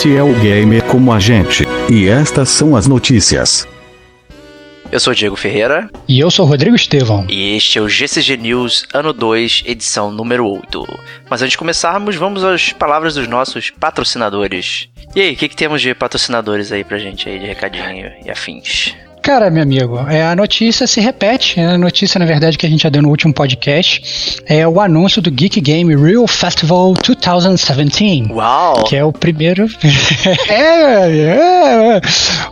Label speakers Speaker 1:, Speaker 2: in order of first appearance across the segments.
Speaker 1: Este é o Gamer como a gente. E estas são as notícias.
Speaker 2: Eu sou o Diego Ferreira.
Speaker 3: E eu sou o Rodrigo Estevão.
Speaker 2: E este é o GCG News, ano 2, edição número 8. Mas antes de começarmos, vamos às palavras dos nossos patrocinadores. E aí, o que, que temos de patrocinadores aí pra gente aí, de recadinho e afins?
Speaker 3: Cara, meu amigo, é, a notícia se repete. A notícia, na verdade, que a gente já deu no último podcast é o anúncio do Geek Game Real Festival 2017.
Speaker 2: Uau!
Speaker 3: Que é o primeiro. é, é,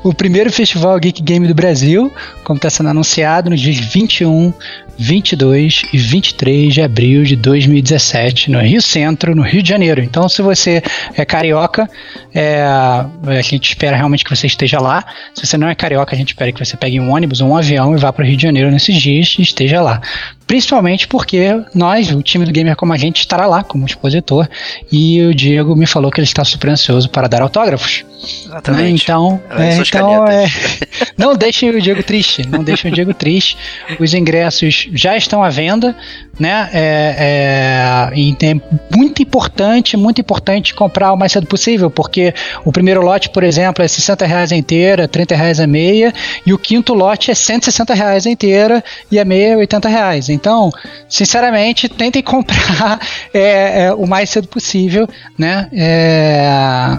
Speaker 3: o primeiro festival Geek Game do Brasil, como está sendo anunciado nos dias 21, 22 e 23 de abril de 2017, no Rio Centro, no Rio de Janeiro. Então, se você é carioca, é, a gente espera realmente que você esteja lá. Se você não é carioca, a gente espera que você pegue um ônibus ou um avião e vá para o Rio de Janeiro nesses dias e esteja lá. Principalmente porque nós, o time do Gamer Como a Gente, estará lá como expositor e o Diego me falou que ele está super ansioso para dar autógrafos.
Speaker 2: Exatamente.
Speaker 3: Né? Então, é, então é, não deixem o Diego triste, não deixem o Diego triste. Os ingressos já estão à venda, né? É, é, é muito importante, muito importante comprar o mais cedo possível, porque o primeiro lote, por exemplo, é 60 reais a inteira, 30 reais a meia, e o quinto lote é 160 reais a inteira e a meia é 80 reais. Então, sinceramente, tentem comprar é, é, o mais cedo possível, né? É,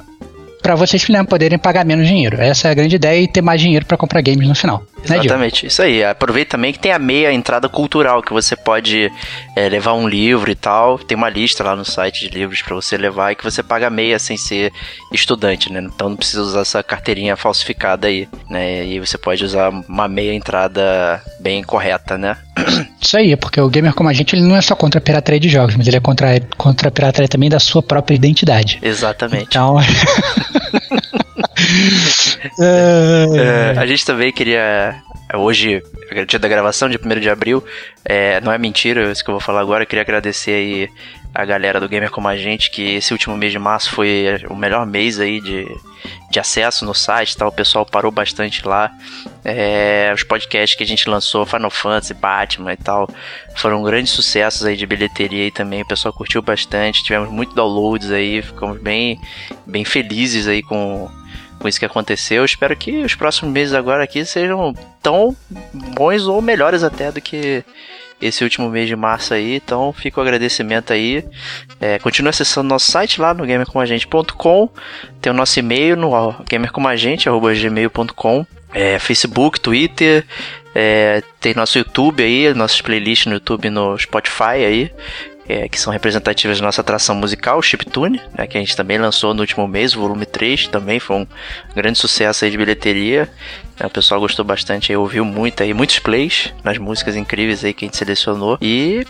Speaker 3: para vocês poderem pagar menos dinheiro. Essa é a grande ideia e ter mais dinheiro para comprar games no final.
Speaker 2: Né, Exatamente, isso aí. Aproveita também que tem a meia entrada cultural, que você pode é, levar um livro e tal. Tem uma lista lá no site de livros para você levar e que você paga meia sem ser estudante, né? Então não precisa usar essa carteirinha falsificada aí, né? E você pode usar uma meia entrada bem correta, né?
Speaker 3: Isso aí, porque o gamer como a gente ele não é só contra a pirataria de jogos, mas ele é contra, contra a pirataria também da sua própria identidade.
Speaker 2: Exatamente.
Speaker 3: Então.
Speaker 2: é, a gente também queria. Hoje, é dia da gravação, dia 1 de abril. É, não é mentira isso que eu vou falar agora. Eu queria agradecer aí a galera do Gamer Como a Gente, que esse último mês de março foi o melhor mês aí de, de acesso no site, tá? o pessoal parou bastante lá. É, os podcasts que a gente lançou, Final Fantasy, Batman e tal, foram grandes sucessos aí de bilheteria aí também, o pessoal curtiu bastante, tivemos muito downloads aí, ficamos bem, bem felizes aí com, com isso que aconteceu. Espero que os próximos meses agora aqui sejam tão bons ou melhores até do que esse último mês de março aí. Então fica o agradecimento aí. É, continue acessando nosso site lá no gamercomagente.com. Tem o nosso e-mail no gamercomagente.gmail.com. É, Facebook, Twitter, é, tem nosso YouTube aí, nossas playlists no YouTube no Spotify aí é, que são representativas da nossa atração musical, Chiptune, né, que a gente também lançou no último mês, o volume 3, também foi um grande sucesso aí de bilheteria. É, o pessoal gostou bastante, aí, ouviu muito aí, muitos plays nas músicas incríveis aí que a gente selecionou. E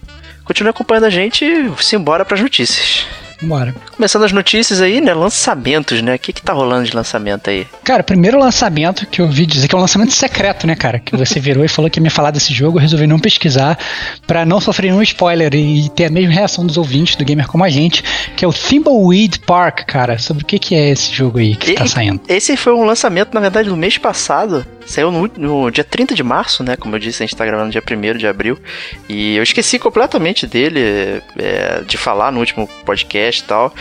Speaker 2: continue acompanhando a gente simbora para as notícias.
Speaker 3: Bora.
Speaker 2: Começando as notícias aí, né? Lançamentos, né? O que que tá rolando de lançamento aí?
Speaker 3: Cara, primeiro lançamento que eu ouvi dizer que é um lançamento secreto, né, cara? Que você virou e falou que ia me falar desse jogo, eu resolvi não pesquisar para não sofrer nenhum spoiler e ter a mesma reação dos ouvintes do gamer como a gente, que é o Thimbleweed Park, cara. Sobre o que que é esse jogo aí que e, tá saindo?
Speaker 2: Esse foi um lançamento, na verdade, do mês passado. Saiu no, no, dia 30 de março, né? Como eu disse, a gente tá gravando dia 1 de abril. E eu esqueci completamente dele, é, de falar no último podcast e tal.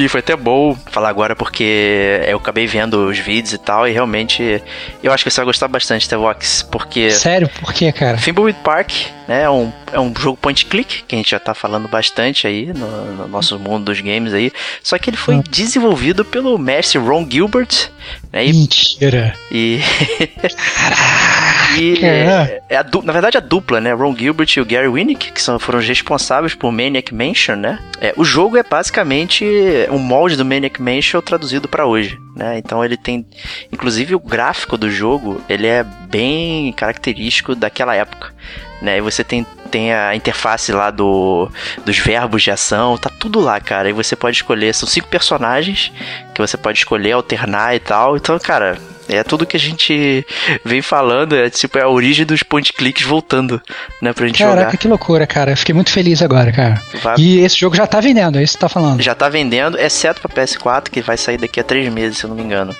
Speaker 2: E foi até bom falar agora porque eu acabei vendo os vídeos e tal, e realmente eu acho que você vai gostar bastante The Vox, porque.
Speaker 3: Sério? Por quê, cara?
Speaker 2: Thimbleweed Park, né? É um, é um jogo point click, que a gente já tá falando bastante aí no, no nosso mundo dos games aí. Só que ele foi hum. desenvolvido pelo mestre Ron Gilbert, né?
Speaker 3: E, Mentira!
Speaker 2: E. E é, é a na verdade a dupla, né? Ron Gilbert e o Gary Winnick, que são, foram os responsáveis por Maniac Mansion, né? É, o jogo é basicamente um molde do Maniac Mansion traduzido para hoje, né? Então ele tem, inclusive o gráfico do jogo, ele é bem característico daquela época. Né, e você tem, tem a interface lá do, dos verbos de ação, tá tudo lá, cara. E você pode escolher, são cinco personagens que você pode escolher, alternar e tal. Então, cara, é tudo que a gente vem falando, é tipo é a origem dos point clicks voltando, né, pra gente
Speaker 3: Caraca,
Speaker 2: jogar.
Speaker 3: Caraca, que loucura, cara. Fiquei muito feliz agora, cara. Vai... E esse jogo já tá vendendo, é isso que você tá falando?
Speaker 2: Já tá vendendo, exceto pra PS4, que vai sair daqui a três meses, se eu não me engano.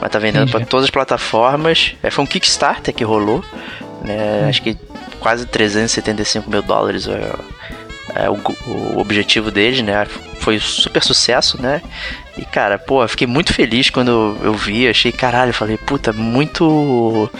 Speaker 2: Mas tá vendendo para todas as plataformas. É, foi um Kickstarter que rolou, né? Hum. Acho que quase 375 mil dólares. É, é, o, o, objetivo deles, né? Foi um super sucesso, né? E cara, pô, fiquei muito feliz quando eu vi, achei, caralho, falei, puta, muito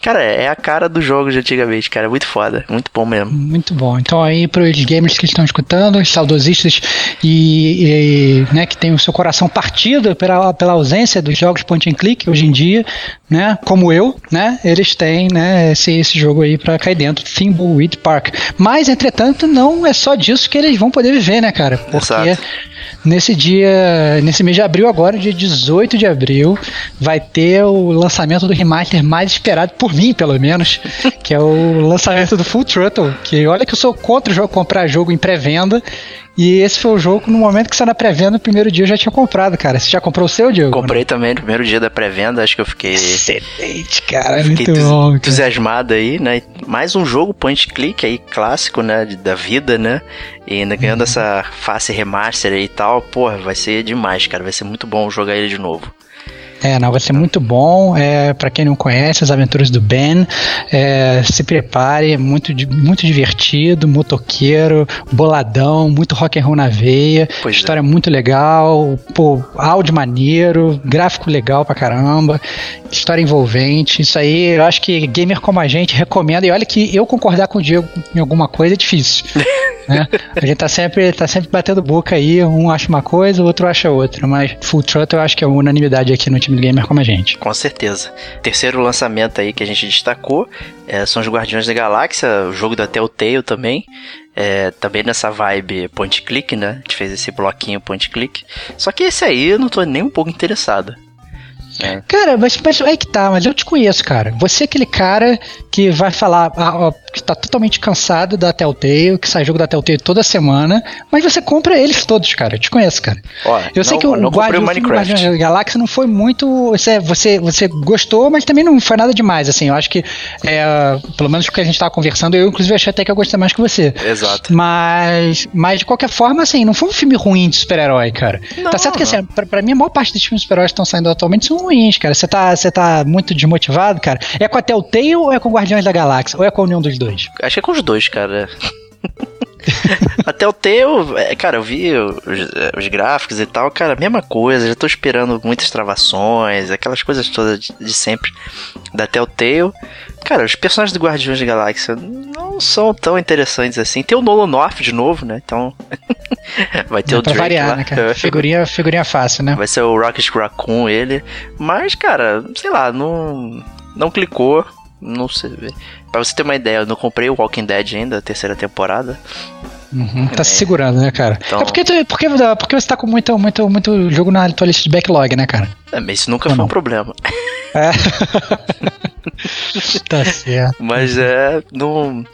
Speaker 2: Cara, é a cara do jogo de antigamente, cara. Muito foda. Muito bom mesmo.
Speaker 3: Muito bom. Então aí para os gamers que estão escutando, os saudosistas e, e, né, que tem o seu coração partido pela, pela ausência dos jogos point and click hoje em dia, né? Como eu, né? Eles têm, né, esse, esse jogo aí para cair dentro, Thimbleweed Park. Mas, entretanto, não é só disso que eles vão poder viver, né, cara? Porque Exato. nesse dia, nesse mês de abril agora, dia 18 de abril, vai ter o lançamento do remaster mais esperado por mim, pelo menos, que é o lançamento do Full Throttle. Que olha que eu sou contra o jogo, comprar jogo em pré-venda. E esse foi o jogo no momento que você na pré-venda, no primeiro dia eu já tinha comprado, cara. Você já comprou o seu, Diego?
Speaker 2: Comprei né? também no primeiro dia da pré-venda, acho que eu fiquei.
Speaker 3: Excelente, cara. Fiquei muito bom.
Speaker 2: Entusiasmado aí, né? Mais um jogo point click aí, clássico, né? Da vida, né? E ainda ganhando uhum. essa face remaster aí e tal, porra, vai ser demais, cara. Vai ser muito bom jogar ele de novo.
Speaker 3: É, não, vai ser muito bom. É, para quem não conhece, as aventuras do Ben, é, se prepare, muito, muito divertido, motoqueiro, boladão, muito rock and roll na veia, pois é. história é. muito legal, pô, áudio maneiro, gráfico legal pra caramba, história envolvente. Isso aí, eu acho que gamer como a gente recomenda. E olha que eu concordar com o Diego em alguma coisa é difícil. né? A gente tá sempre, tá sempre batendo boca aí, um acha uma coisa, o outro acha outra, mas Full Throttle eu acho que é unanimidade aqui no time de gamer como a gente.
Speaker 2: Com certeza. Terceiro lançamento aí que a gente destacou é, são os Guardiões da Galáxia, o jogo da Telltale também. É, também nessa vibe point click, né? A gente fez esse bloquinho point click. Só que esse aí eu não tô nem um pouco interessado.
Speaker 3: É. Cara, mas, mas aí que tá, mas eu te conheço, cara. Você é aquele cara que vai falar ah, que tá totalmente cansado da Telltale, que sai jogo da Telltale toda semana, mas você compra eles todos, cara. Eu te conheço, cara. eu não, sei que o Guardiões da Galáxia não foi muito. Você, você, você gostou, mas também não foi nada demais, assim. Eu acho que, é, pelo menos o que a gente tava conversando, eu inclusive achei até que eu gostei mais que você.
Speaker 2: Exato.
Speaker 3: Mas, mas de qualquer forma, assim, não foi um filme ruim de super-herói, cara. Não, tá certo que, assim, pra, pra mim, a maior parte dos filmes de super-heróis que estão saindo atualmente são ruins, cara. Você tá, você tá muito desmotivado, cara? É com a Telltale ou é com Guardiões da Galáxia? Ou é com união dos dois?
Speaker 2: Acho que é com os dois, cara. Até o teu, é, cara, eu vi os, os, gráficos e tal, cara, mesma coisa, já tô esperando muitas travações, aquelas coisas todas de, de sempre da Telltale. Cara, os personagens do Guardiões da Galáxia não são tão interessantes assim. Tem o Nolan North de novo, né? Então. vai ter Dá o Drake
Speaker 3: variar,
Speaker 2: lá.
Speaker 3: Né, cara? Figurinha, figurinha fácil, né?
Speaker 2: Vai ser o Rocket Raccoon ele. Mas, cara, sei lá, não. Não clicou. Não sei. Pra você ter uma ideia, eu não comprei o Walking Dead ainda, a terceira temporada.
Speaker 3: Uhum, tá é. se segurando, né, cara? Então... É porque, tu, porque, porque você tá com muito, muito, muito jogo na tua lista de backlog, né, cara?
Speaker 2: É, mas isso nunca Ou foi não? um problema. É.
Speaker 3: tá certo.
Speaker 2: Mas é. Não.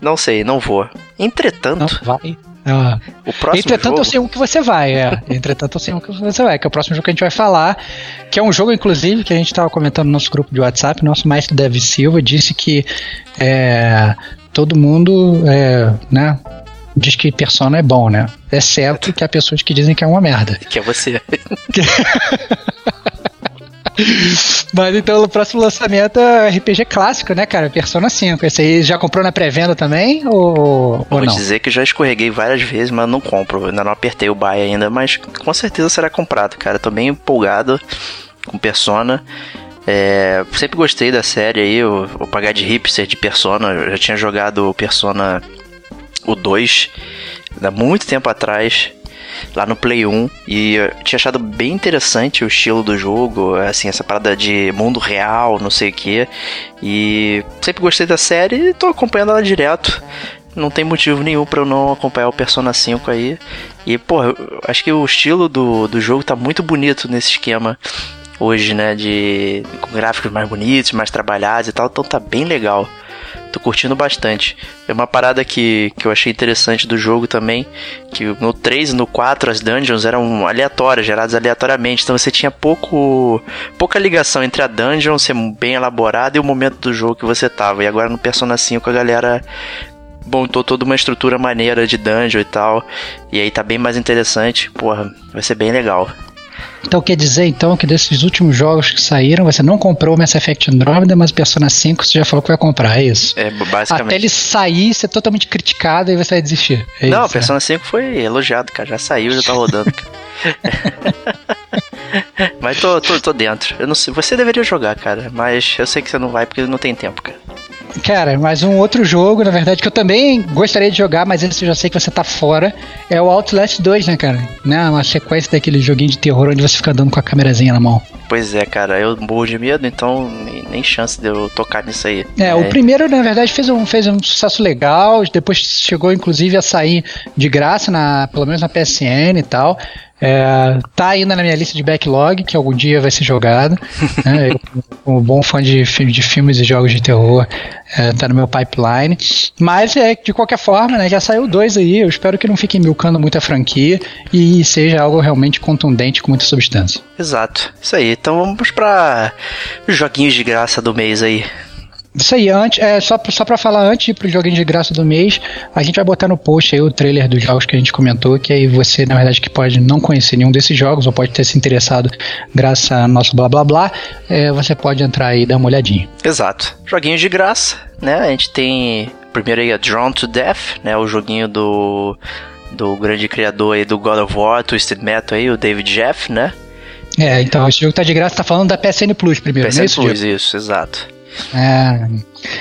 Speaker 2: Não sei, não vou. Entretanto.
Speaker 3: Não, vai. Ah. O próximo Entretanto, jogo... eu sei um que você vai, é. Entretanto, eu sei um que você vai, que é o próximo jogo que a gente vai falar. Que é um jogo, inclusive, que a gente estava comentando no nosso grupo de WhatsApp. Nosso mestre Davi Silva disse que é, todo mundo, é, né? Diz que Persona é bom, né? Exceto que há pessoas que dizem que é uma merda.
Speaker 2: Que é você.
Speaker 3: Mas então o próximo lançamento é RPG clássico, né, cara? Persona 5. Esse aí já comprou na pré-venda também? Ou,
Speaker 2: Vou
Speaker 3: ou não?
Speaker 2: dizer que já escorreguei várias vezes, mas não compro. Ainda não apertei o buy ainda, mas com certeza será comprado, cara. Tô bem empolgado com Persona. É, sempre gostei da série aí, o, o pagar de hipster de Persona. Eu já tinha jogado Persona o 2 há muito tempo atrás. Lá no Play 1 e eu tinha achado bem interessante o estilo do jogo, assim, essa parada de mundo real, não sei o que. E sempre gostei da série e tô acompanhando ela direto. Não tem motivo nenhum para eu não acompanhar o Persona 5 aí. E, pô, acho que o estilo do, do jogo tá muito bonito nesse esquema hoje, né? De com gráficos mais bonitos, mais trabalhados e tal, então tá bem legal. Tô curtindo bastante. É uma parada que, que eu achei interessante do jogo também, que no 3 e no 4 as dungeons eram aleatórias, geradas aleatoriamente, então você tinha pouco pouca ligação entre a dungeon ser bem elaborada e o momento do jogo que você tava. E agora no Persona 5 a galera montou toda uma estrutura maneira de dungeon e tal, e aí tá bem mais interessante. Porra, vai ser bem legal.
Speaker 3: Então quer dizer então que desses últimos jogos que saíram, você não comprou o Mass Effect Andromeda, mas Persona 5 você já falou que vai comprar, é isso?
Speaker 2: É, basicamente.
Speaker 3: Até ele sair, ser totalmente criticado e você vai desistir. É
Speaker 2: não,
Speaker 3: isso,
Speaker 2: Persona né? 5 foi elogiado, cara. Já saiu, já tá rodando. mas tô, tô, tô dentro. Eu não sei, você deveria jogar, cara, mas eu sei que você não vai porque não tem tempo, cara.
Speaker 3: Cara, mas um outro jogo, na verdade, que eu também gostaria de jogar, mas esse eu já sei que você tá fora, é o Outlast 2, né, cara? Né? Uma sequência daquele joguinho de terror onde você fica dando com a câmerazinha na mão.
Speaker 2: Pois é, cara, eu morro de medo, então nem, nem chance de eu tocar nisso aí.
Speaker 3: É, é, o primeiro, na verdade, fez um, fez um sucesso legal, depois chegou, inclusive, a sair de graça, na, pelo menos na PSN e tal. É, tá ainda na minha lista de backlog, que algum dia vai ser jogado. né? Eu, como bom fã de, de filmes e jogos de terror, é, tá no meu pipeline. Mas é de qualquer forma, né? Já saiu dois aí. Eu espero que não fiquem milcando muita franquia e seja algo realmente contundente com muita substância.
Speaker 2: Exato. Isso aí. Então vamos para joguinhos de graça do mês aí.
Speaker 3: Isso aí, antes, é, só, só pra falar antes pro joguinho de graça do mês, a gente vai botar no post aí o trailer dos jogos que a gente comentou, que aí você, na verdade, que pode não conhecer nenhum desses jogos, ou pode ter se interessado graças a nosso blá blá blá, é, você pode entrar aí e dar uma olhadinha.
Speaker 2: Exato. Joguinho de graça, né? A gente tem primeiro aí a Drawn to Death, né? O joguinho do, do grande criador aí do God of War, Twisted Metal aí, o David Jeff, né?
Speaker 3: É, então, esse jogo tá de graça, tá falando da PSN Plus primeiro,
Speaker 2: PSN
Speaker 3: né?
Speaker 2: PSN Plus, isso, exato.
Speaker 3: É.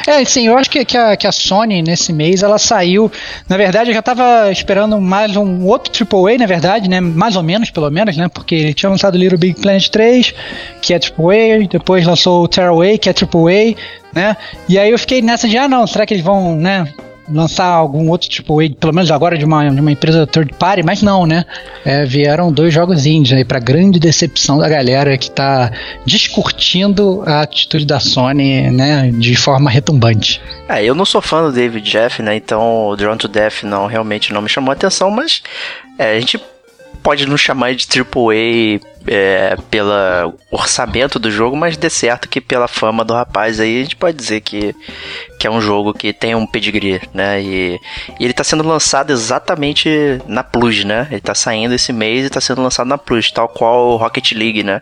Speaker 3: É, sim, eu acho que, que, a, que a Sony nesse mês ela saiu. Na verdade, eu já tava esperando mais um outro AAA, na verdade, né? Mais ou menos, pelo menos, né? Porque ele tinha lançado Little Big Planet 3, que é AAA, depois lançou o Tearaway, que é AAA, né? E aí eu fiquei nessa de, ah, não, será que eles vão, né? Lançar algum outro tipo, pelo menos agora de uma, de uma empresa third party, mas não, né? É, vieram dois jogos indies aí, pra grande decepção da galera que tá discutindo a atitude da Sony, né, de forma retumbante.
Speaker 2: É, eu não sou fã do David Jeff, né? Então o Drone to Death não realmente não me chamou a atenção, mas é, a gente pode não chamar de AAA é, pelo orçamento do jogo, mas de certo que pela fama do rapaz aí a gente pode dizer que, que é um jogo que tem um pedigree, né? E, e ele está sendo lançado exatamente na Plus, né? Ele está saindo esse mês e está sendo lançado na Plus, tal qual o Rocket League, né?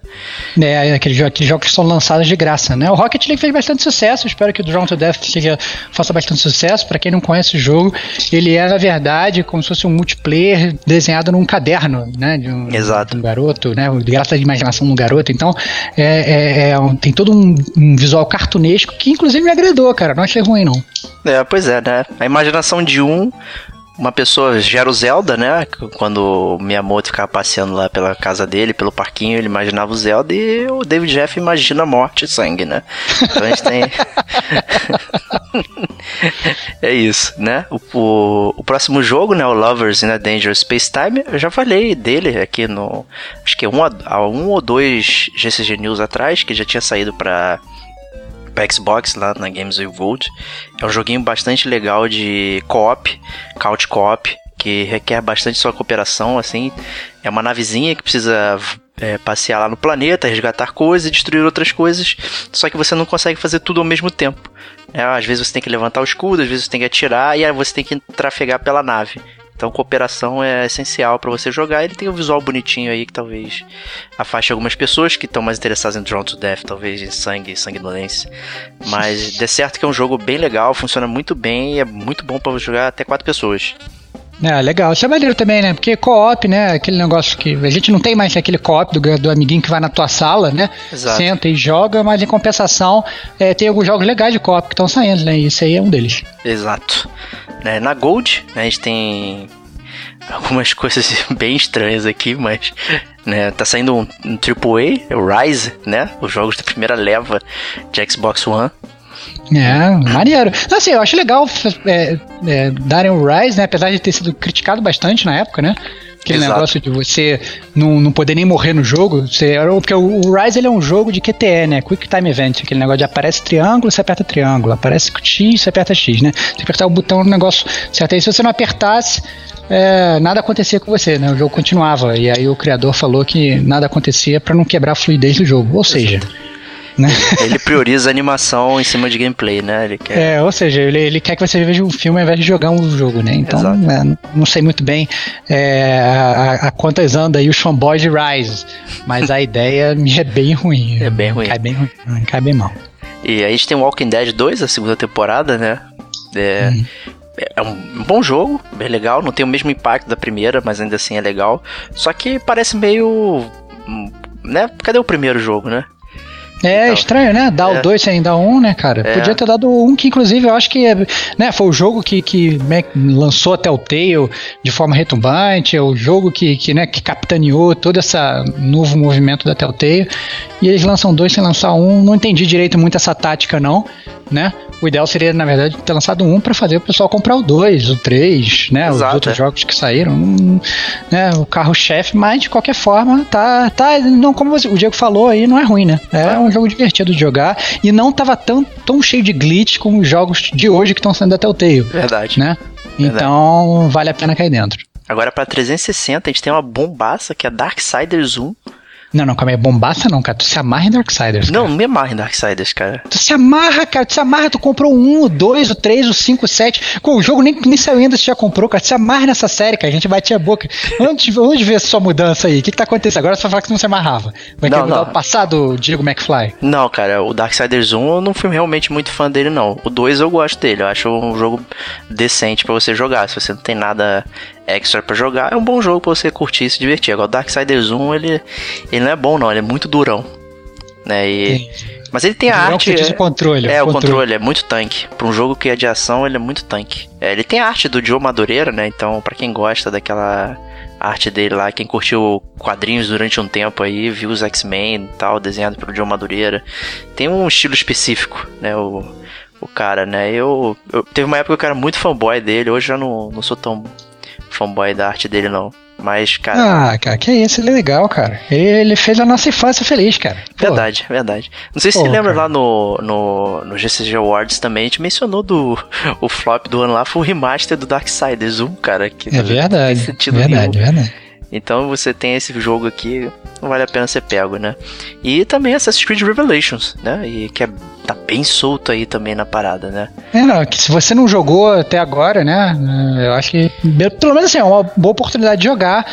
Speaker 3: É, aqueles, aqueles jogos que são lançados de graça, né? O Rocket League fez bastante sucesso, espero que o Drown to Death seja, faça bastante sucesso. Para quem não conhece o jogo, ele é, na verdade, como se fosse um multiplayer desenhado num caderno, né? De um,
Speaker 2: Exato.
Speaker 3: De um garoto, né? Graça de imaginação do garoto. Então, é, é, é tem todo um, um, visual cartunesco que, inclusive, me agradou, cara. Não achei ruim, não.
Speaker 2: É, pois é, né? A imaginação de um uma pessoa gera o Zelda, né? Quando o Miyamoto ficava passeando lá pela casa dele, pelo parquinho, ele imaginava o Zelda e o David Jeff imagina morte e sangue, né? Então a gente tem. é isso, né? O, o, o, próximo jogo, né? O Lovers in a Dangerous Space Time, eu já falei dele aqui no. Acho que um, há um ou dois GCG News atrás, que já tinha saído para para Xbox lá na Games with Gold. É um joguinho bastante legal de co-op, couch co-op, que requer bastante sua cooperação, assim. É uma navezinha que precisa é, passear lá no planeta, resgatar coisas e destruir outras coisas, só que você não consegue fazer tudo ao mesmo tempo. É, às vezes você tem que levantar o escudo, às vezes você tem que atirar e aí você tem que trafegar pela nave. Então cooperação é essencial para você jogar. Ele tem um visual bonitinho aí que talvez afaste algumas pessoas que estão mais interessadas em Drawn to Death, talvez em sangue e sanguinolência. Mas de certo que é um jogo bem legal, funciona muito bem e é muito bom para jogar até quatro pessoas.
Speaker 3: É, legal. Isso é maneiro também, né? Porque co-op, né? Aquele negócio que a gente não tem mais aquele co-op do, do amiguinho que vai na tua sala, né?
Speaker 2: Exato.
Speaker 3: Senta e joga, mas em compensação é, tem alguns jogos legais de co-op que estão saindo, né? E esse aí é um deles.
Speaker 2: Exato. Né, na Gold, né, a gente tem algumas coisas bem estranhas aqui, mas né, tá saindo um, um AAA, o Rise, né? Os jogos da primeira leva de Xbox One.
Speaker 3: É, maneiro. Assim, eu acho legal é, é, darem o Rise, né? Apesar de ter sido criticado bastante na época, né? Aquele Exato. negócio de você não, não poder nem morrer no jogo. Você, porque o, Rise ele é um jogo de QTE, né? Quick Time Event. Aquele negócio de aparece triângulo, você aperta triângulo. Aparece X, você aperta X, né? Você apertar o botão no negócio certo. Aí se você não apertasse, é, nada acontecia com você, né? O jogo continuava. E aí o criador falou que nada acontecia para não quebrar a fluidez do jogo. Ou seja.
Speaker 2: Né? Ele prioriza a animação em cima de gameplay, né? Ele
Speaker 3: quer... É, ou seja, ele, ele quer que você veja um filme ao invés de jogar um jogo, né? Então, é, não sei muito bem é, a, a, quantas anda aí o fanboy de Rise, mas a ideia me é bem ruim.
Speaker 2: É bem ruim.
Speaker 3: Cai bem ruim, cai bem mal.
Speaker 2: E aí a gente tem Walking Dead 2, a segunda temporada, né? É, hum. é um bom jogo, bem legal, não tem o mesmo impacto da primeira, mas ainda assim é legal. Só que parece meio. Hum, né? Cadê o primeiro jogo, né?
Speaker 3: É estranho, né? Dar é. o 2 sem dar o 1, um, né, cara? É. Podia ter dado o 1, um, que inclusive eu acho que né, foi o jogo que, que né, lançou até o Tail de forma retumbante, é o jogo que, que, né, que capitaneou todo esse novo movimento da Telltale. E eles lançam dois sem lançar um. Não entendi direito muito essa tática, não, né? O ideal seria, na verdade, ter lançado um para fazer o pessoal comprar o 2, o 3, né? Exato, os outros é. jogos que saíram, né? O carro-chefe, mas de qualquer forma, tá. tá não, como o Diego falou aí, não é ruim, né? É, é um jogo divertido de jogar e não tava tão, tão cheio de glitch como os jogos de hoje que estão sendo até o Tail.
Speaker 2: Verdade.
Speaker 3: Né? Verdade. Então, vale a pena cair dentro.
Speaker 2: Agora, para 360, a gente tem uma bombaça que é Darksiders 1
Speaker 3: não, não, calma aí. Bombaça não, cara. Tu se amarra em Darksiders.
Speaker 2: Cara. Não, não me amarra em Darksiders, cara.
Speaker 3: Tu se amarra, cara. Tu se amarra. Tu comprou 1, o 2, o 3, o 5, o 7. Com o jogo nem, nem saiu ainda, você já comprou, cara. Tu se amarra nessa série, cara. A gente batia a boca. Antes, vamos ver sua mudança aí. O que, que tá acontecendo? Agora você vai falar que você não se amarrava. Vai não, mudar o passado, Diego McFly?
Speaker 2: Não, cara. O Darksiders 1 eu não fui realmente muito fã dele, não. O 2 eu gosto dele. Eu acho um jogo decente para você jogar. Se você não tem nada extra para jogar, é um bom jogo pra você curtir e se divertir. Agora, o Darksiders 1, ele, ele não é bom, não, ele é muito durão. Né? E, mas ele tem a arte.
Speaker 3: É, o controle.
Speaker 2: É, o controle. controle é muito tanque. Pra um jogo que é de ação, ele é muito tanque. É, ele tem a arte do Joe Madureira, né? Então, para quem gosta daquela arte dele lá, quem curtiu quadrinhos durante um tempo aí, viu os X-Men e tal, desenhado pelo Joe Madureira, tem um estilo específico, né? O, o cara, né? Eu, eu teve uma época que eu era muito fanboy dele, hoje já não, não sou tão fanboy da arte dele, não. Mas, cara.
Speaker 3: Ah, cara, que isso, ele é legal, cara. Ele, ele fez a nossa infância feliz, cara.
Speaker 2: Pô. Verdade, verdade. Não sei se Pô, você lembra cara. lá no, no, no GCG Awards também, a gente mencionou do o flop do ano lá, foi o remaster do Darksiders 1, cara. Que
Speaker 3: é verdade. Sentido verdade, nenhum. verdade.
Speaker 2: Então você tem esse jogo aqui, não vale a pena ser pego, né? E também Assassin's Creed Revelations, né? E que é, tá bem solto aí também na parada, né?
Speaker 3: É, não, que se você não jogou até agora, né? Eu acho que, pelo menos assim, é uma boa oportunidade de jogar,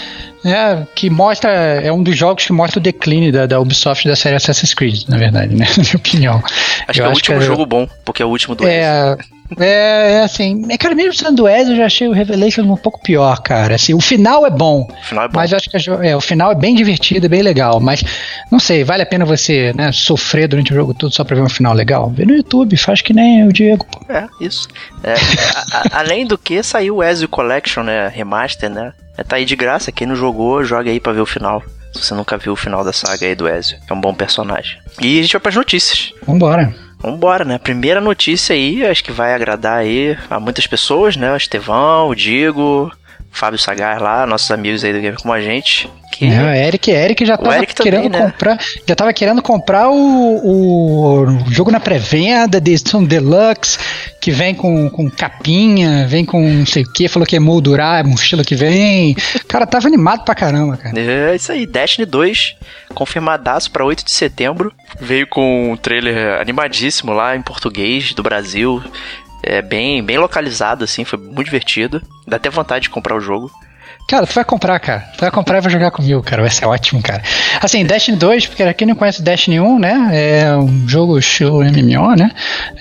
Speaker 3: né? Que mostra, é um dos jogos que mostra o declínio da, da Ubisoft da série Assassin's Creed, na verdade, né? Na minha opinião.
Speaker 2: Acho eu que é o último que é, jogo bom, porque é o último do
Speaker 3: é, é, é assim, é, cara, mesmo sendo Wes, eu já achei o Revelation um pouco pior, cara. Assim, o final é bom. O final é bom. Mas eu acho que é, o final é bem divertido, é bem legal. Mas, não sei, vale a pena você né, sofrer durante o jogo todo só pra ver um final legal? Vê no YouTube, faz que nem o Diego.
Speaker 2: Pô. É, isso. É, a, a, além do que, saiu o Ezio Collection, né? Remaster, né? É, tá aí de graça. Quem não jogou, joga aí pra ver o final. Se você nunca viu o final da saga aí do Ezio. É um bom personagem. E a gente vai pras notícias.
Speaker 3: Vambora.
Speaker 2: Vambora, né? Primeira notícia aí, acho que vai agradar aí a muitas pessoas, né? O Estevão, o Digo, Fábio Sagar lá, nossos amigos aí do Game como a gente.
Speaker 3: Que... É, o Eric, Eric já tava Eric querendo também, né? comprar, já tava querendo comprar o, o jogo na pré-venda, edição deluxe, que vem com, com capinha, vem com não sei o que, falou que é moldurar, mochila que vem. O cara tava animado pra caramba, cara.
Speaker 2: É isso aí, Destiny 2, confirmadaço pra 8 de setembro. Veio com um trailer animadíssimo lá em português do Brasil é bem, bem localizado, assim, foi muito divertido. Dá até vontade de comprar o jogo.
Speaker 3: Cara, tu vai comprar, cara. Tu vai comprar e vai jogar comigo, cara. Vai ser ótimo, cara. Assim, Destiny 2, porque quem não conhece Destiny 1, né? É um jogo estilo MMO, né?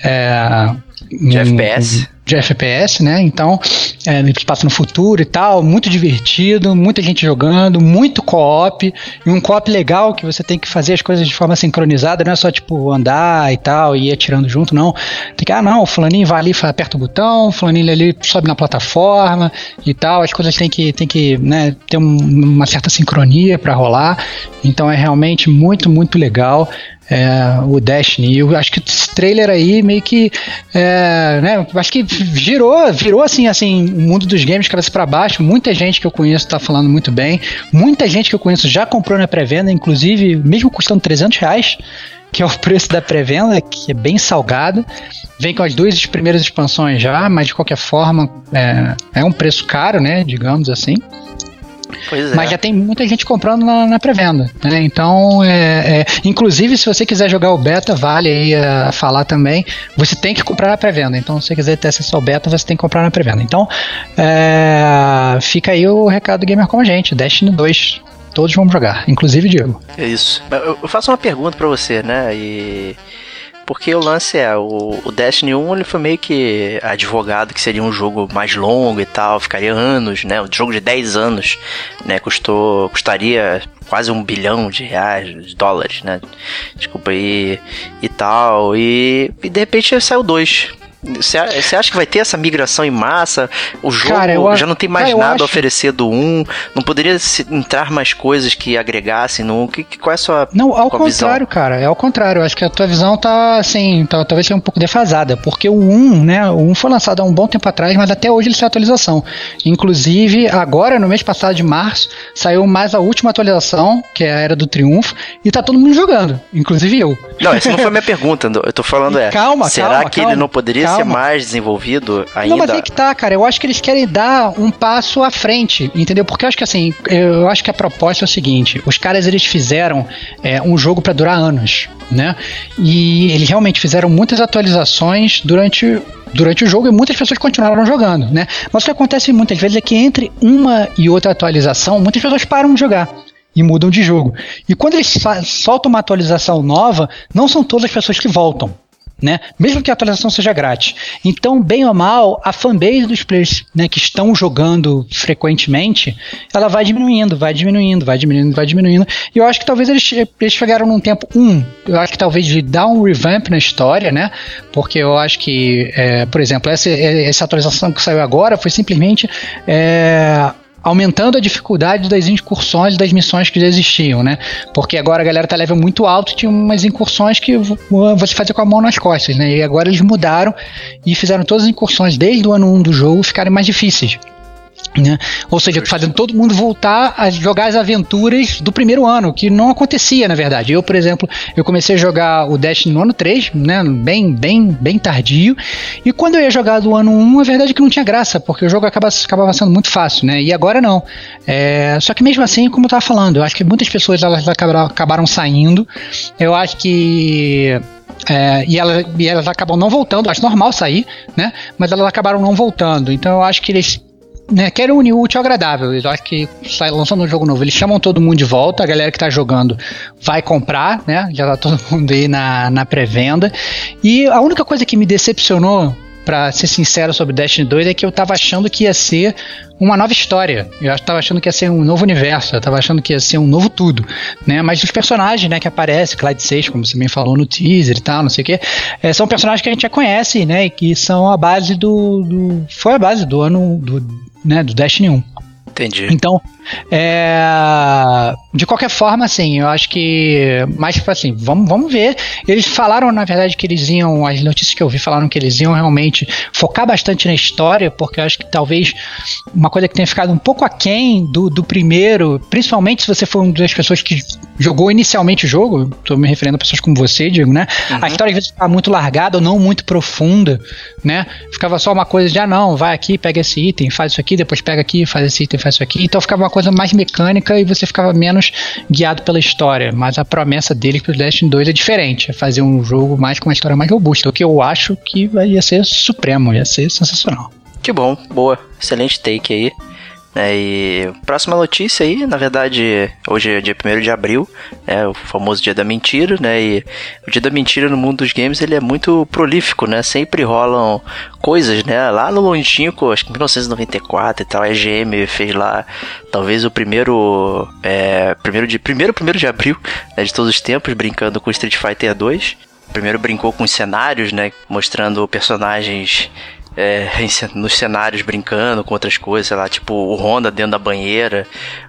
Speaker 3: É,
Speaker 2: de um, FPS.
Speaker 3: De FPS, né? Então, é, ele passa no futuro e tal, muito divertido, muita gente jogando, muito co-op, e um co-op legal que você tem que fazer as coisas de forma sincronizada, não é só tipo andar e tal, e ir atirando junto, não. Tem que, ah, não, o fulaninho vai ali, aperta o botão, o fulaninho ali sobe na plataforma e tal, as coisas tem que, tem que né, ter um, uma certa sincronia para rolar, então é realmente muito, muito legal é, o Destiny. Eu acho que esse trailer aí meio que, é, né, acho que girou, virou assim, assim, o mundo dos games cabeça para baixo. Muita gente que eu conheço tá falando muito bem. Muita gente que eu conheço já comprou na pré-venda, inclusive mesmo custando 300 reais, que é o preço da pré-venda, que é bem salgado. Vem com as duas primeiras expansões já, mas de qualquer forma é, é um preço caro, né, digamos assim. Pois Mas é. já tem muita gente comprando na, na pré-venda. Né? Então, é, é, inclusive, se você quiser jogar o beta, vale aí a uh, falar também. Você tem que comprar na pré-venda. Então, se você quiser ter acesso ao beta, você tem que comprar na pré-venda. Então, é, fica aí o recado do Gamer com a gente: Destiny 2. Todos vão jogar, inclusive Diego.
Speaker 2: É isso. Eu faço uma pergunta para você, né? E porque o lance é, o, o, Destiny 1 ele foi meio que advogado que seria um jogo mais longo e tal, ficaria anos, né? Um jogo de 10 anos, né? Custou, custaria quase um bilhão de reais, de dólares, né? Desculpa aí, e tal. E, e de repente saiu dois. Você acha que vai ter essa migração em massa? O jogo cara, já não tem mais cara, nada acho... a oferecer do 1? Não poderia entrar mais coisas que agregassem no 1? Que, que, qual é a sua
Speaker 3: Não, ao contrário, visão? cara. É ao contrário. Eu acho que a tua visão tá, assim, tá, talvez seja um pouco defasada. Porque o 1, né? O 1 foi lançado há um bom tempo atrás, mas até hoje ele saiu atualização. Inclusive, agora, no mês passado de março, saiu mais a última atualização, que é a Era do Triunfo, e tá todo mundo jogando, inclusive eu.
Speaker 2: Não, essa não foi a minha pergunta. Eu tô falando é.
Speaker 3: Calma,
Speaker 2: será
Speaker 3: calma,
Speaker 2: que
Speaker 3: calma.
Speaker 2: ele não poderia Calma. ser mais desenvolvido ainda.
Speaker 3: Não, mas é que tá, cara. Eu acho que eles querem dar um passo à frente, entendeu? Porque eu acho que assim, eu acho que a proposta é o seguinte: os caras eles fizeram é, um jogo para durar anos, né? E eles realmente fizeram muitas atualizações durante durante o jogo e muitas pessoas continuaram jogando, né? Mas o que acontece muitas vezes é que entre uma e outra atualização, muitas pessoas param de jogar e mudam de jogo. E quando eles soltam uma atualização nova, não são todas as pessoas que voltam né? Mesmo que a atualização seja grátis. Então, bem ou mal, a fanbase dos players né, que estão jogando frequentemente, ela vai diminuindo, vai diminuindo, vai diminuindo, vai diminuindo. E eu acho que talvez eles, eles chegaram num tempo, um, eu acho que talvez de dar um revamp na história, né? Porque eu acho que, é, por exemplo, essa, essa atualização que saiu agora foi simplesmente é, aumentando a dificuldade das incursões das missões que já existiam, né? Porque agora a galera tá level muito alto, tinha umas incursões que você fazia com a mão nas costas, né? E agora eles mudaram e fizeram todas as incursões desde o ano 1 do jogo ficarem mais difíceis. Né? Ou seja, fazendo todo mundo voltar a jogar as aventuras do primeiro ano, que não acontecia, na verdade. Eu, por exemplo, eu comecei a jogar o Destiny no ano 3, né? Bem, bem, bem tardio. E quando eu ia jogar do ano 1, a verdade é que não tinha graça, porque o jogo acaba, acabava sendo muito fácil, né? E agora não. É, só que mesmo assim, como eu estava falando, eu acho que muitas pessoas elas acabaram, acabaram saindo. Eu acho que é, e, ela, e, elas acabam não voltando, acho normal sair, né? Mas elas acabaram não voltando. Então eu acho que eles né, querem unir o útil ao agradável. Eu acho que sai lançando um jogo novo, eles chamam todo mundo de volta, a galera que tá jogando vai comprar, né? Já tá todo mundo aí na, na pré-venda. E a única coisa que me decepcionou para ser sincero sobre Destiny 2 é que eu tava achando que ia ser uma nova história. Eu tava achando que ia ser um novo universo, eu tava achando que ia ser um novo tudo, né? Mas os personagens, né, que aparecem, Clyde 6, como você bem falou no teaser e tal, não sei o quê, é, são personagens que a gente já conhece, né, e que são a base do, do foi a base do ano do né, do Destiny 1.
Speaker 2: Entendi.
Speaker 3: Então, é, de qualquer forma, assim, eu acho que. Mas, tipo assim, vamos, vamos ver. Eles falaram, na verdade, que eles iam. As notícias que eu vi falaram que eles iam realmente focar bastante na história, porque eu acho que talvez uma coisa que tenha ficado um pouco aquém do, do primeiro, principalmente se você for uma das pessoas que jogou inicialmente o jogo, estou me referindo a pessoas como você, digo, né? Uhum. A história às vezes ficava muito largada ou não muito profunda, né? Ficava só uma coisa de, ah, não, vai aqui, pega esse item, faz isso aqui, depois pega aqui, faz esse item, faz isso aqui. Então ficava uma coisa mais mecânica e você ficava menos guiado pela história. Mas a promessa dele para o Destiny 2 é diferente, é fazer um jogo mais com uma história mais robusta, o que eu acho que ia ser supremo, ia ser sensacional.
Speaker 2: Que bom, boa, excelente take aí. Né? E próxima notícia aí, na verdade, hoje é dia 1 de abril, é o famoso dia da mentira, né? E o dia da mentira no mundo dos games ele é muito prolífico, né? Sempre rolam coisas, né? Lá no longínquo, acho que 1994 e tal, a EGM fez lá talvez o primeiro é, primeiro de primeiro primeiro de abril né, de todos os tempos brincando com Street Fighter 2 primeiro brincou com os cenários, né? Mostrando personagens é, nos cenários brincando com outras coisas, sei lá, tipo o Honda dentro da banheira,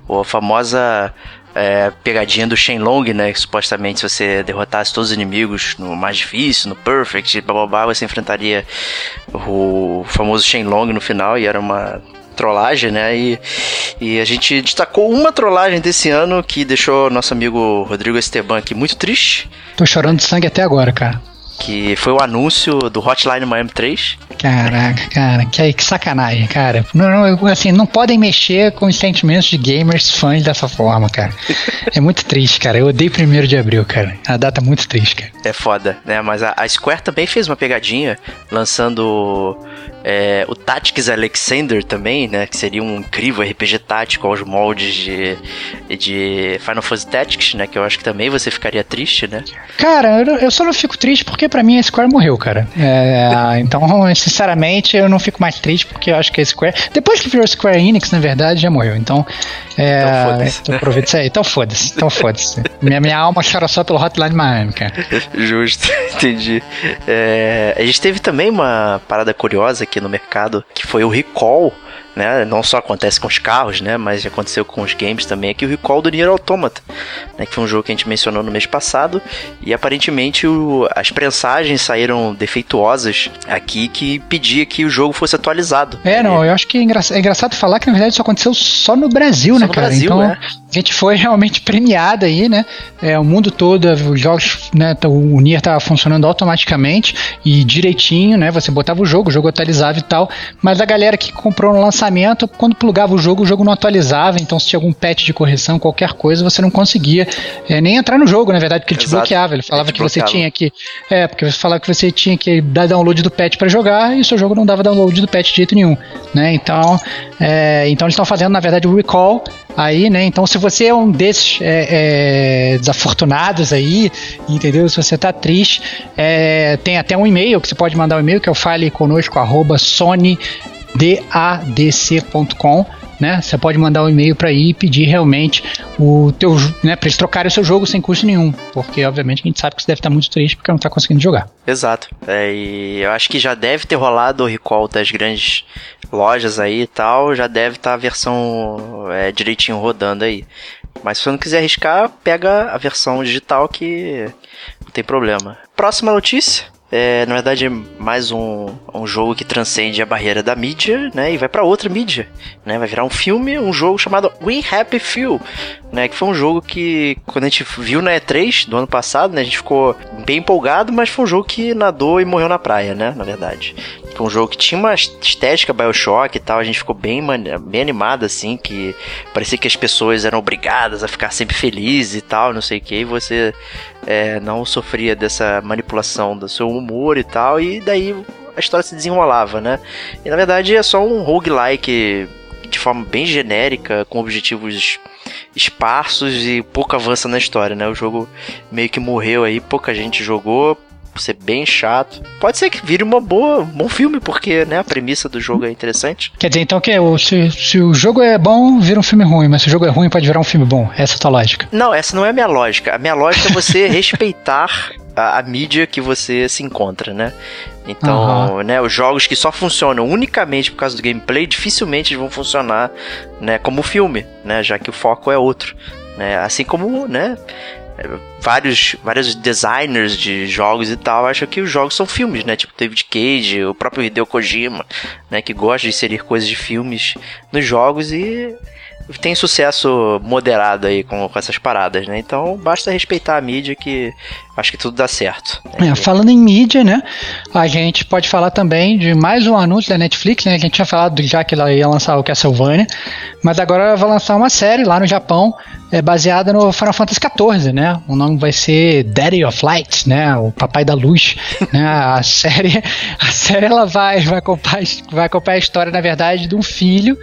Speaker 2: ou a famosa é, pegadinha do Shenlong, né? Que supostamente se você derrotasse todos os inimigos no mais difícil, no Perfect, blá blá blá, você enfrentaria o famoso Shenlong no final e era uma trollagem, né? E, e a gente destacou uma trollagem desse ano que deixou nosso amigo Rodrigo Esteban aqui muito triste.
Speaker 3: Tô chorando de sangue até agora, cara
Speaker 2: que foi o anúncio do Hotline Miami 3.
Speaker 3: Caraca, cara, que, que sacanagem, cara. Não, não, assim, não podem mexer com os sentimentos de gamers fãs dessa forma, cara. É muito triste, cara. Eu odeio 1 de abril, cara. A data é muito triste, cara.
Speaker 2: É foda, né? Mas a, a Square também fez uma pegadinha lançando é, o Tactics Alexander também, né? Que seria um incrível RPG tático aos moldes de, de Final Fantasy Tactics, né? Que eu acho que também você ficaria triste, né?
Speaker 3: Cara, eu, eu só não fico triste porque para mim a Square morreu, cara. É, então, sinceramente, eu não fico mais triste porque eu acho que a Square. Depois que virou Square Enix, na verdade, já morreu. Então, é, então foda-se. Aproveita isso aí. Então foda-se. Então foda-se. minha, minha alma chora só pelo Hotline Miami, cara.
Speaker 2: Justo, entendi. É, a gente teve também uma parada curiosa aqui no mercado, que foi o recall né? Não só acontece com os carros, né? Mas aconteceu com os games também. Aqui o recall do Nier Automata, né? Que foi um jogo que a gente mencionou no mês passado. E aparentemente o, as prensagens saíram defeituosas aqui que pedia que o jogo fosse atualizado.
Speaker 3: É, não, eu acho que é, engra é engraçado falar que na verdade isso aconteceu só no Brasil, só né, no cara? Brasil, então, é. A gente foi realmente premiado aí, né? É, o mundo todo, os jogos, né? O Nier tava funcionando automaticamente e direitinho, né? Você botava o jogo, o jogo atualizava e tal. Mas a galera que comprou no lançamento quando plugava o jogo, o jogo não atualizava, então se tinha algum patch de correção, qualquer coisa, você não conseguia é, nem entrar no jogo, na verdade, porque ele Exato. te bloqueava. Ele falava que bloqueava. você tinha que. É, porque você falava que você tinha que dar download do patch para jogar e o seu jogo não dava download do patch de jeito nenhum. Né? Então, é, então eles estão fazendo, na verdade, o recall aí, né? Então, se você é um desses é, é, desafortunados aí, entendeu? Se você tá triste, é, tem até um e-mail que você pode mandar um e-mail que é o fale conosco arroba sony dadc.com. Né? Você pode mandar um e-mail para aí e pedir realmente o teu, né, para eles trocarem o seu jogo sem custo nenhum, porque obviamente a gente sabe que você deve estar muito triste porque não está conseguindo jogar.
Speaker 2: Exato. É, e eu acho que já deve ter rolado o recall das grandes lojas aí e tal, já deve estar tá a versão é, direitinho rodando aí. Mas se você não quiser arriscar, pega a versão digital que não tem problema. Próxima notícia é, na verdade, é mais um, um jogo que transcende a barreira da mídia, né? E vai para outra mídia, né? Vai virar um filme, um jogo chamado We Happy Few, né? Que foi um jogo que, quando a gente viu na E3 do ano passado, né? A gente ficou bem empolgado, mas foi um jogo que nadou e morreu na praia, né? Na verdade. Um jogo que tinha uma estética Bioshock e tal, a gente ficou bem, bem animado, assim, que parecia que as pessoas eram obrigadas a ficar sempre felizes e tal, não sei o que, e você é, não sofria dessa manipulação do seu humor e tal, e daí a história se desenrolava, né? E na verdade é só um roguelike de forma bem genérica, com objetivos esparsos e pouco avança na história, né? O jogo meio que morreu aí, pouca gente jogou, ser bem chato. Pode ser que vire uma boa, um bom filme, porque né, a premissa do jogo é interessante.
Speaker 3: Quer dizer, então que se, se o jogo é bom, vira um filme ruim, mas se o jogo é ruim, pode virar um filme bom. Essa é a tua lógica.
Speaker 2: Não, essa não é a minha lógica. A minha lógica é você respeitar a, a, mídia que você se encontra, né? Então, uhum. né, os jogos que só funcionam unicamente por causa do gameplay, dificilmente vão funcionar, né, como filme, né, já que o foco é outro, né? Assim como, né, vários, vários designers de jogos e tal acham que os jogos são filmes, né? Tipo David Cage, o próprio Hideo Kojima, né? Que gosta de inserir coisas de filmes nos jogos e tem sucesso moderado aí com, com essas paradas, né? Então basta respeitar a mídia que acho que tudo dá certo.
Speaker 3: É, falando em mídia, né? A gente pode falar também de mais um anúncio da Netflix, né? A gente tinha falado já que ela ia lançar o Castlevania, mas agora ela vai lançar uma série lá no Japão, é, baseada no Final Fantasy XIV, né? O nome vai ser Daddy of Light, né? O Papai da Luz, né? A série, a série ela vai vai acompanhar, vai acompanhar a história na verdade de um filho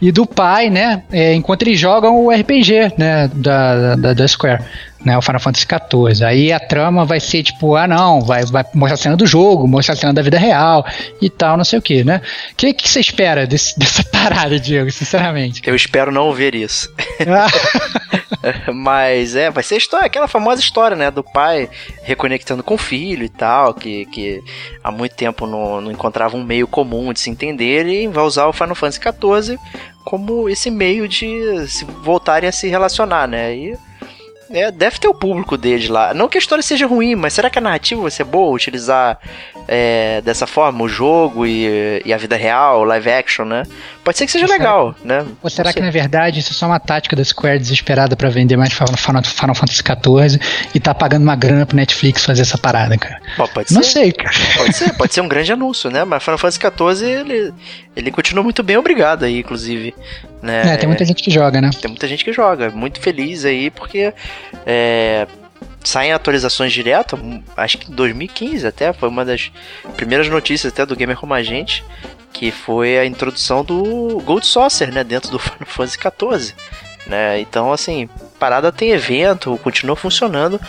Speaker 3: e do pai, né? É, enquanto eles jogam o RPG, né? Da, da, da Square né, o Final Fantasy XIV. Aí a trama vai ser tipo, ah não, vai, vai mostrar a cena do jogo, mostrar a cena da vida real e tal, não sei o que, né? O que, que você espera desse, dessa parada, Diego, sinceramente?
Speaker 2: Eu espero não ver isso. Mas é, vai ser história, aquela famosa história, né, do pai reconectando com o filho e tal, que, que há muito tempo não, não encontrava um meio comum de se entender e vai usar o Final Fantasy XIV como esse meio de se voltarem a se relacionar, né? E é, deve ter o público dele lá. Não que a história seja ruim, mas será que a narrativa vai ser boa? Utilizar é, dessa forma o jogo e, e, a vida real, live action, né? Pode ser que seja legal, né?
Speaker 3: Ou será que na verdade isso é só uma tática da Square desesperada para vender mais Final, Final Fantasy XIV e tá pagando uma grana pro Netflix fazer essa parada, cara?
Speaker 2: Pô, pode
Speaker 3: Não
Speaker 2: ser.
Speaker 3: sei, cara.
Speaker 2: Pode ser, pode ser um grande anúncio, né? Mas Final Fantasy XIV ele, ele continua muito bem, obrigado aí, inclusive. Né?
Speaker 3: É, tem muita gente que joga, né?
Speaker 2: Tem muita gente que joga, muito feliz aí, porque é, saem atualizações direto, acho que em 2015 até, foi uma das primeiras notícias até do Gamer Como a Gente, que foi a introdução do Gold Saucer, né, dentro do Final Fantasy XIV. Né? Então, assim, parada tem evento, continua funcionando.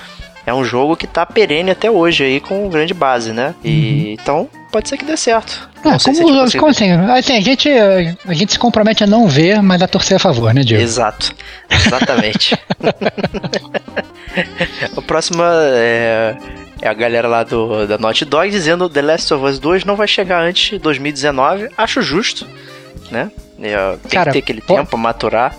Speaker 2: É um jogo que tá perene até hoje aí com grande base, né? E uhum. então pode ser que dê certo.
Speaker 3: Como, se como assim? assim? a, gente, a gente se compromete a não ver, mas a torcer a favor, né, Diego?
Speaker 2: Exato. Exatamente. o próximo é, é, a galera lá do, da Naughty Dog dizendo The Last of Us 2 não vai chegar antes de 2019. Acho justo, né? É, tem Cara, que ter aquele tempo pra maturar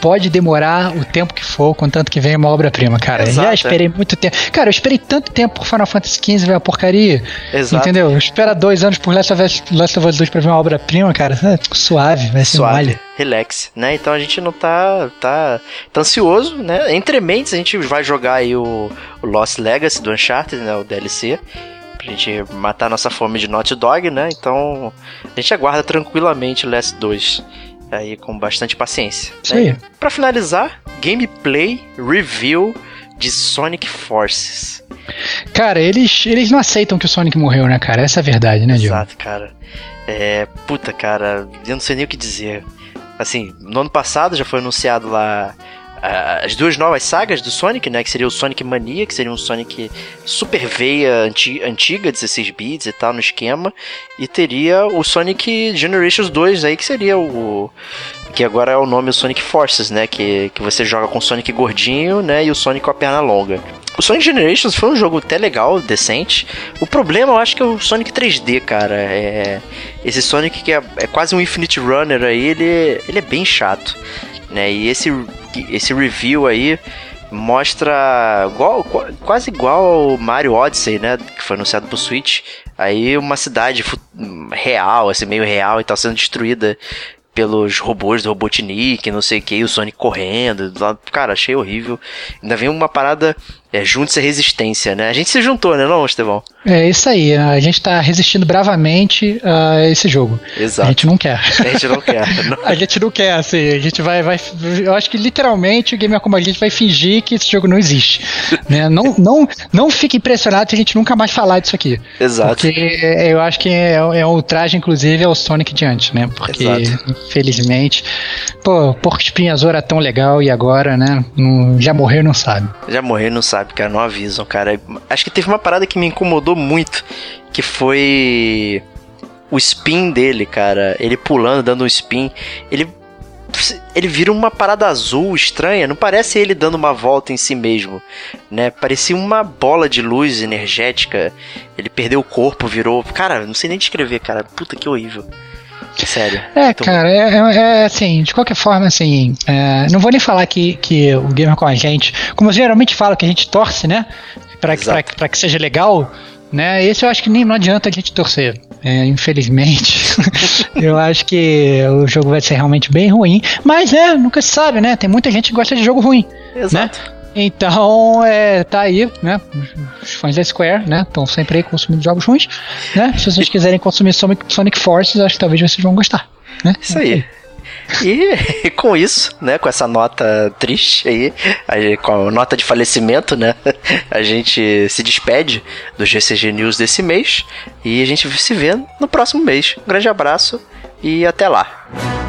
Speaker 3: pode demorar o tempo que for, contanto que venha uma obra-prima, cara. Exato, Já esperei é. muito tempo. Cara, eu esperei tanto tempo por Final Fantasy XV ver a porcaria. Exato. Entendeu? Espera dois anos por Last of Us, Last of Us 2 pra ver uma obra-prima, cara. É, suave, vai ser suave. Malha.
Speaker 2: Relax, né? Então a gente não tá, tá, tá ansioso, né? Entre mentes a gente vai jogar aí o, o Lost Legacy do Uncharted, né? O DLC pra gente matar nossa fome de Naughty Dog, né? Então a gente aguarda tranquilamente Last 2 aí com bastante paciência. Né? Para finalizar, gameplay review de Sonic Forces.
Speaker 3: Cara, eles, eles não aceitam que o Sonic morreu, né, cara? Essa é a verdade, né, Diogo?
Speaker 2: Exato, cara. É, puta, cara, eu não sei nem o que dizer. Assim, no ano passado já foi anunciado lá as duas novas sagas do Sonic, né? Que seria o Sonic Mania, que seria um Sonic super veia anti antiga, 16 bits e tal, no esquema. E teria o Sonic Generations 2 aí, que seria o. Que agora é o nome Sonic Forces, né? Que, que você joga com o Sonic gordinho, né? E o Sonic com a perna longa. O Sonic Generations foi um jogo até legal, decente. O problema eu acho que é o Sonic 3D, cara. É... Esse Sonic que é, é quase um Infinite Runner aí, ele, ele é bem chato. Né? E esse esse review aí mostra igual, quase igual ao Mario Odyssey, né? Que foi anunciado pro Switch. Aí uma cidade real, assim, meio real e tal, sendo destruída pelos robôs do Robotnik, não sei o que, o Sonic correndo. Cara, achei horrível. Ainda vem uma parada é, junte-se a resistência, né? A gente se juntou, né, não, Estevão?
Speaker 3: É isso aí, a gente tá resistindo bravamente a esse jogo.
Speaker 2: Exato.
Speaker 3: A gente não quer.
Speaker 2: A gente não quer. Não.
Speaker 3: a gente não quer, assim, a gente vai, vai. Eu acho que literalmente o Gamer Como a gente vai fingir que esse jogo não existe. né? não, não, não fique impressionado se a gente nunca mais falar disso aqui.
Speaker 2: Exato.
Speaker 3: Porque eu acho que é, é um traje, inclusive, ao Sonic diante, né? Porque, Exato. Infelizmente, pô, Porco Espinho era tão legal e agora, né? Não, já morreu não sabe.
Speaker 2: Já morreu não sabe sabe, cara, não avisam, cara. Acho que teve uma parada que me incomodou muito, que foi o spin dele, cara. Ele pulando, dando um spin. Ele ele vira uma parada azul estranha, não parece ele dando uma volta em si mesmo, né? Parecia uma bola de luz energética. Ele perdeu o corpo, virou, cara, não sei nem descrever, cara. Puta que horrível. Sério.
Speaker 3: É, cara, é, é, é, assim, de qualquer forma, assim, é, não vou nem falar que, que o gamer com a gente, como eu geralmente falo, que a gente torce, né? Pra, pra, pra que seja legal, né? Esse eu acho que nem não adianta a gente torcer. É, infelizmente, eu acho que o jogo vai ser realmente bem ruim. Mas, é, nunca se sabe, né? Tem muita gente que gosta de jogo ruim. Né? Exato. Né? Então, é, tá aí, né? Os fãs da Square, né? Estão sempre aí consumindo jogos ruins, né? Se vocês quiserem consumir Sonic, Sonic Forces, acho que talvez vocês vão gostar, né?
Speaker 2: Isso aí. E com isso, né, com essa nota triste aí, com a nota de falecimento, né, a gente se despede do GCG News desse mês e a gente se vê no próximo mês. Um grande abraço e até lá.